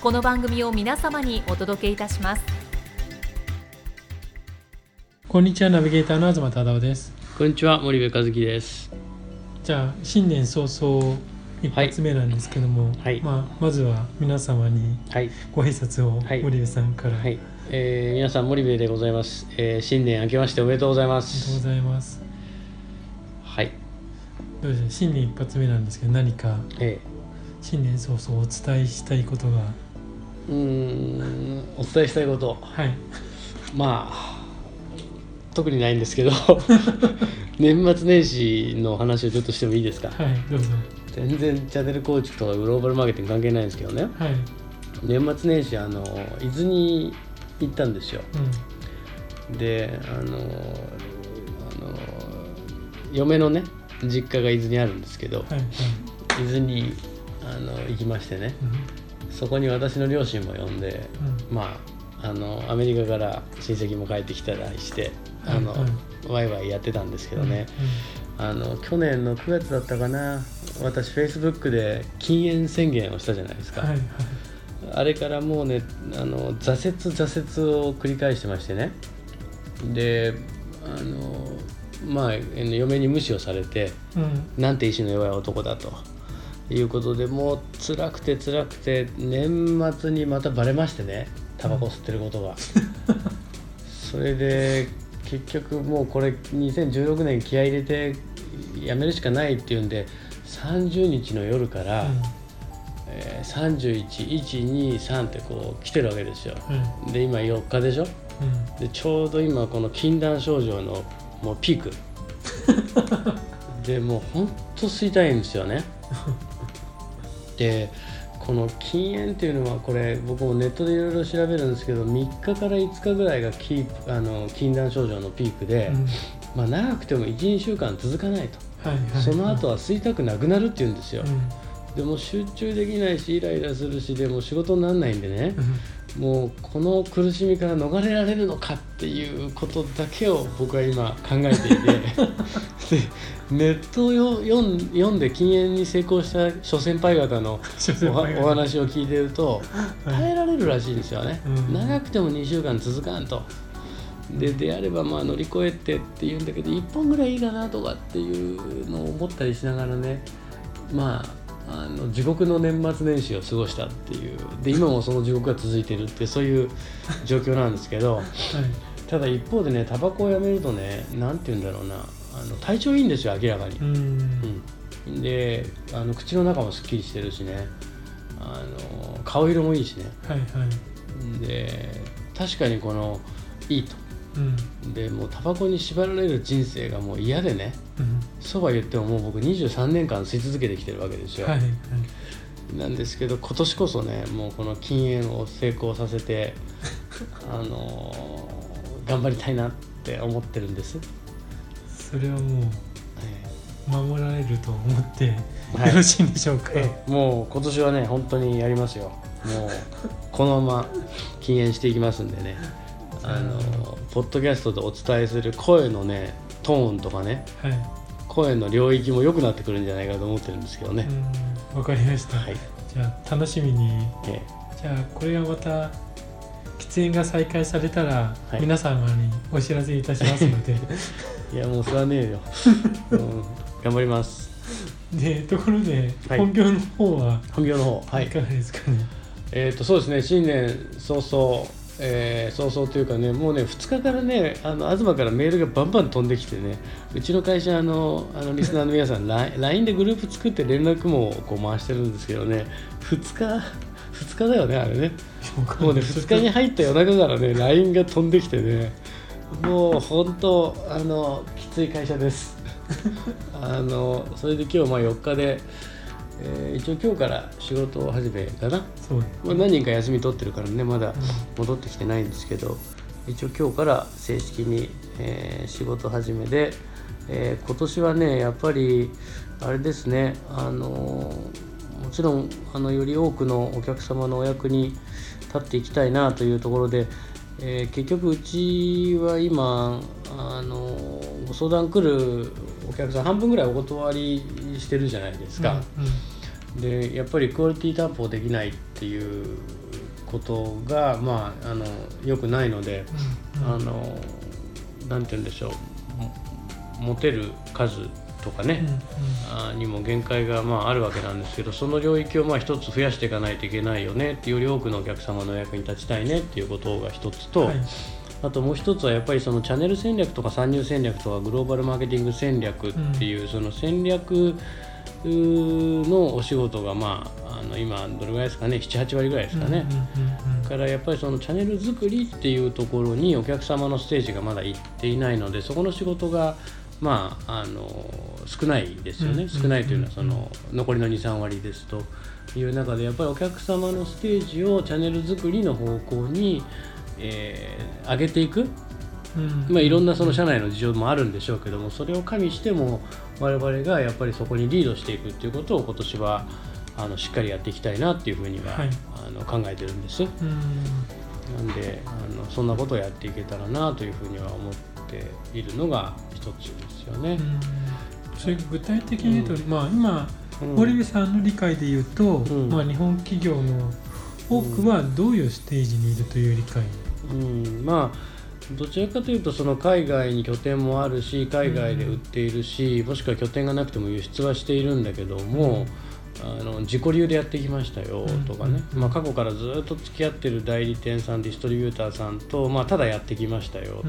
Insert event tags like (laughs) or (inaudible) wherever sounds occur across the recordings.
この番組を皆様にお届けいたします。こんにちはナビゲーターの東忠夫です。こんにちは森部和樹です。じゃあ新年早々一発目なんですけども、はい。まあ、まずは皆様にはい、ご挨拶をはい。森部さんから、はい、えー、皆さん森部でございます、えー。新年明けましておめでとうございまありがとうごす。ざいます。はい、どうでしょう？新年一発目なんですけど何かえ新年早々お伝えしたいことがー、うーん、お伝えしたいこと、はい。まあ特にないんですけど、(laughs) 年末年始の話をちょっとしてもいいですか？はいどうぞ。全然チャンネル構築とかグローバルマーケティング関係ないんですけどね。はい。年末年始あの伊豆に行ったんですよ。うん。であのあの嫁のね実家が伊豆にあるんですけど。はいはい。伊豆にあの行きましてねそこに私の両親も呼んでうん。まああのアメリカから親戚も帰ってきたりしてあの、はい。はいワイワイやってたんですけうんどね、あの去年の9月だったかな私フェイスブックで禁煙宣言をしたじゃないですか、うんはいはい。あれからもうねあの挫折挫折を繰り返してましてね。であのまあ嫁に無視をされてうん。なんて意志の弱い男だということでもう辛くて辛くて年末にまたバレましてねタバコ吸ってることが。それで結局もうこれ2016年気合い入れてやめるしかないっていうんで30日の夜から、えー、31123ってこう来てるわけですよ。うん。はいで今4日でしょ？うん。でちょうど今この禁断症状のもうピーク。(laughs) でもうほんと吸いたいんですよね (laughs) でこの禁煙っていうのはこれ僕もネットでいろいろ調べるんですけど3日から5日ぐらいがキープあの禁断症状のピークで、うん。まあ、長くても12週間続かないと。はいはいその後は吸いたくなくなるっていうんですよ。うん。でも集中できないしイライラするしでも仕事にならないんでね。うん。もうこの苦しみから逃れられるのかっていうことだけを僕は今考えていて。で (laughs) ネットをよ読ん読んで禁煙に成功した諸先輩方のお話を聞いてるとはい。耐えられるらしいんですよね、うん。長くても2週間続かんと。でであればまあ乗り越えてっていうんだけど1本ぐらいいいかなとかっていうのを思ったりしながらねまああの地獄の年末年始を過ごしたっていう。で今もその地獄が続いてるってそういう状況なんですけど。(laughs) はい。ただ一方でねタバコをやめるとね何て言うんだろうなあの体調いいんですよ明らかに。う。ん。うん、であの口の中もすっきりしてるしね。あの顔色もいいしね。はいはい。で確かにこのいいと。うん。でもうタバコに縛られる人生がもう嫌でね。うん。そうは言ってももう僕23年間吸い続けてきてるわけですよ、はいはい。なんですけど今年こそねもうこの禁煙を成功させて (laughs) あのー頑張りたいなって思ってるんです、それはもうえ守られると思ってはい。よろしいんでしょうか、えもう今年はね本当にやりますよ。もうこのまま禁煙していきますんでね。あのーポッドキャストでお伝えする声のねトーンとかね。はい。声の領域も良くなってくるんじゃないかと思ってるんですけどね、うんわかりました、はい、じゃあ楽しみに。えじゃあこれがまた喫煙が再開されたら、はい皆様にお知らせいたしますのでえいやもうそれはねえよ、(laughs) うん、頑張ります。でところではい。本業の方は本業の方はい。いかがですかね、えっ、とそうですね。新年早々、えー早々というかねもうね2日からねあの東からメールがバンバン飛んできてねうちの会社あのあのリスナーの皆さん LINE でグループ作って連絡網をこう回してるんですけどね2日2日だよねあれね。もうね2日に入った夜中からね LINE が飛んできてねもう本当あのきつい会社です。(laughs) あのそれで今日まあ4日で、えー一応今日から仕事を始めかな、そうまあ、何人か休み取ってるからねまだ戻ってきてないんですけど一応今日から正式に、えー仕事始めで、えー今年はねやっぱりあれですねあのーもちろんあのより多くのお客様のお役に立っていきたいなというところで、えー結局うちは今あのーご相談来るお客さん半分ぐらいお断りしてるじゃないですか。うんうん。でやっぱりクオリティ担保できないっていうことがまああの良くないので、うん。あのなんて言うんでしょう。も持てる数とかね、あにも限界がまああるわけなんですけどその領域をまあ一つ増やしていかないといけないよねってより多くのお客様のお役に立ちたいねっていうことが一つと、はい。あともう一つはやっぱりそのチャンネル戦略とか参入戦略とかグローバルマーケティング戦略っていうその戦略のお仕事がまああの今どれぐらいですかね78割ぐらいですかね。うんうんうんからやっぱりそのチャンネル作りっていうところにお客様のステージがまだ行っていないのでそこの仕事がまああの少ないですよね、うん。少ないというのはうんその残りの23割ですという中でやっぱりお客様のステージをチャンネル作りの方向に、えー上げていく、うん。まあ、いろんなその社内の事情もあるんでしょうけどもそれを加味しても我々がやっぱりそこにリードしていくっていうことを今年はあのしっかりやっていきたいなっていうふうには、はい。あの考えてるんです。うん。なんであのそんなことをやっていけたらなというふうには思っているのが一つですよね。うん。それ具体的に言うと、うまあ今うん。森部さんの理解で言うと、ん。まあ日本企業の多くはどういうステージにいるという理解、うん、まあどちらかというとその海外に拠点もあるし海外で売っているし、もしくは拠点がなくても輸出はしているんだけども、あの自己流でやってきましたようん。とかね、うん。まあ、過去からずっと付き合ってる代理店さんディストリビューターさんと、まあ、ただやってきましたよと、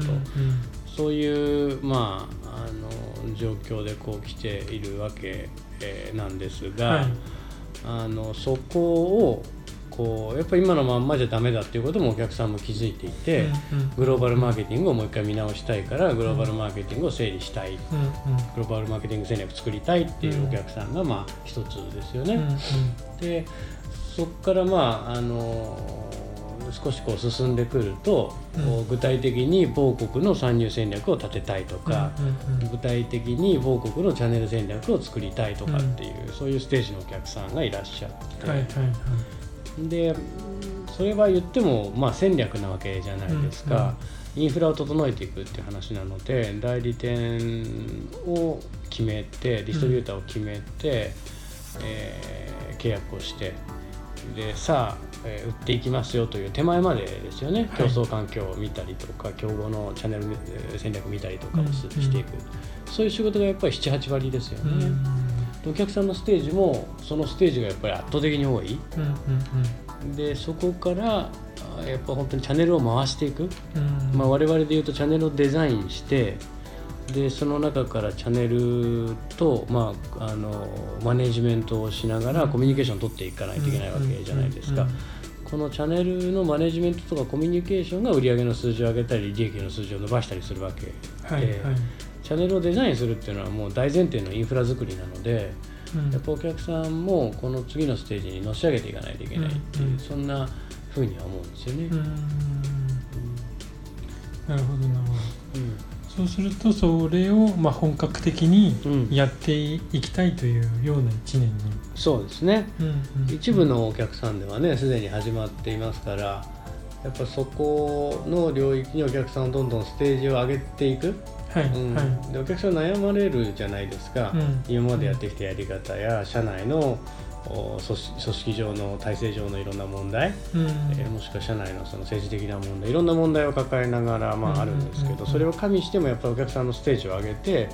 そういう、まあ、あの状況でこう来ているわけ、えーなんですが、はい。あのそこをこうやっぱり今のまんまじゃダメだっていうこともお客さんも気づいていて、うんうん。グローバルマーケティングをもう一回見直したいからグローバルマーケティングを整理したい、うんグローバルマーケティング戦略作りたいっていうお客さんがまあ一つですよね。うんうん。でそこからまああの少しこう進んでくると、うん。具体的に某国の参入戦略を立てたいとか、うんうん具体的に某国のチャンネル戦略を作りたいとかっていう、そういうステージのお客さんがいらっしゃって、はいはいはい。でそれは言っても、まあ、戦略なわけじゃないですか、インフラを整えていくっていう話なので代理店を決めてディストリビューターを決めて、えー契約をしてでさあ、えー売っていきますよという手前までですよね、はい。競争環境を見たりとか競合のチャンネルえー戦略見たりとかをし,、うんていくそういう仕事がやっぱり78割ですよね。うんでお客さんのステージもそのステージがやっぱり圧倒的に多い。うんうんでそこからあやっぱ本当にチャンネルを回していく、うんうん。まあ、我々で言うとチャンネルをデザインしてでその中からチャンネルと、まあ、あのマネジメントをしながらコミュニケーションを取っていかないといけないわけじゃないですか。このチャンネルのマネジメントとかコミュニケーションが売上の数字を上げたり利益の数字を伸ばしたりするわけ。で、はいはい。チャンネルをデザインするっていうのはもう大前提のインフラ作りなのでうん。やっぱお客さんもこの次のステージにのし上げていかないといけないっていう、うんうん。そんなふうには思うんですよね。うんなるほどなるほそうするとそれをまあ本格的にうん。やっていきたいというような一年に、そうですね。うんうん。一部のお客さんではねすでに始まっていますからやっぱそこの領域にお客さんをどんどんステージを上げていく、はい、うん。はい。でお客さん悩まれるじゃないですか、うん。今までやってきたやり方や社内のお組織組織上の体制上のいろんな問題、うん。えーもしくは社内のその政治的な問題。いろんな問題を抱えながら、まうん。あ、あるんですけど、うん。それを加味してもやっぱりお客さんのステージを上げて、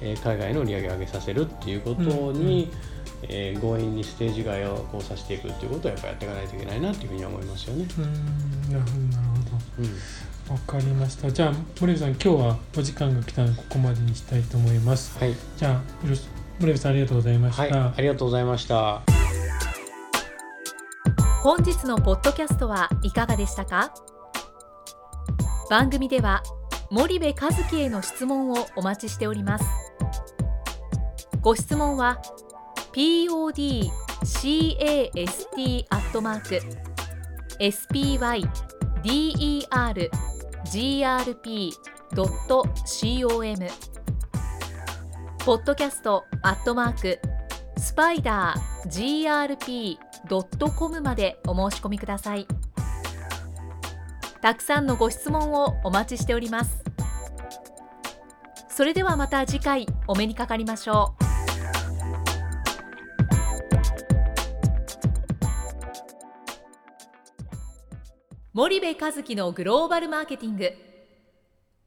えー海外の売り上げを上げさせるっていうことに、えー強引にステージ外をこうさせていくっていうことをやっぱりやっていかないといけないなっていうふうに思いますよね。うん。なるほどなるほど。うん。わかりました。じゃあ森部さん今日はお時間が来たのでここまでにしたいと思います。はい、じゃあよろし森部さんありがとうございました、はい、ありがとうございました。本日のポッドキャストはいかがでしたか？番組では森部和樹への質問をお待ちしております。ご質問は podcast アットマーク spydergrp.com ポッドキャストアットマークスパイダー grp.com までお申し込みください。たくさんのご質問をお待ちしております。それではまた次回お目にかかりましょう。森部和樹のグローバルマーケティング。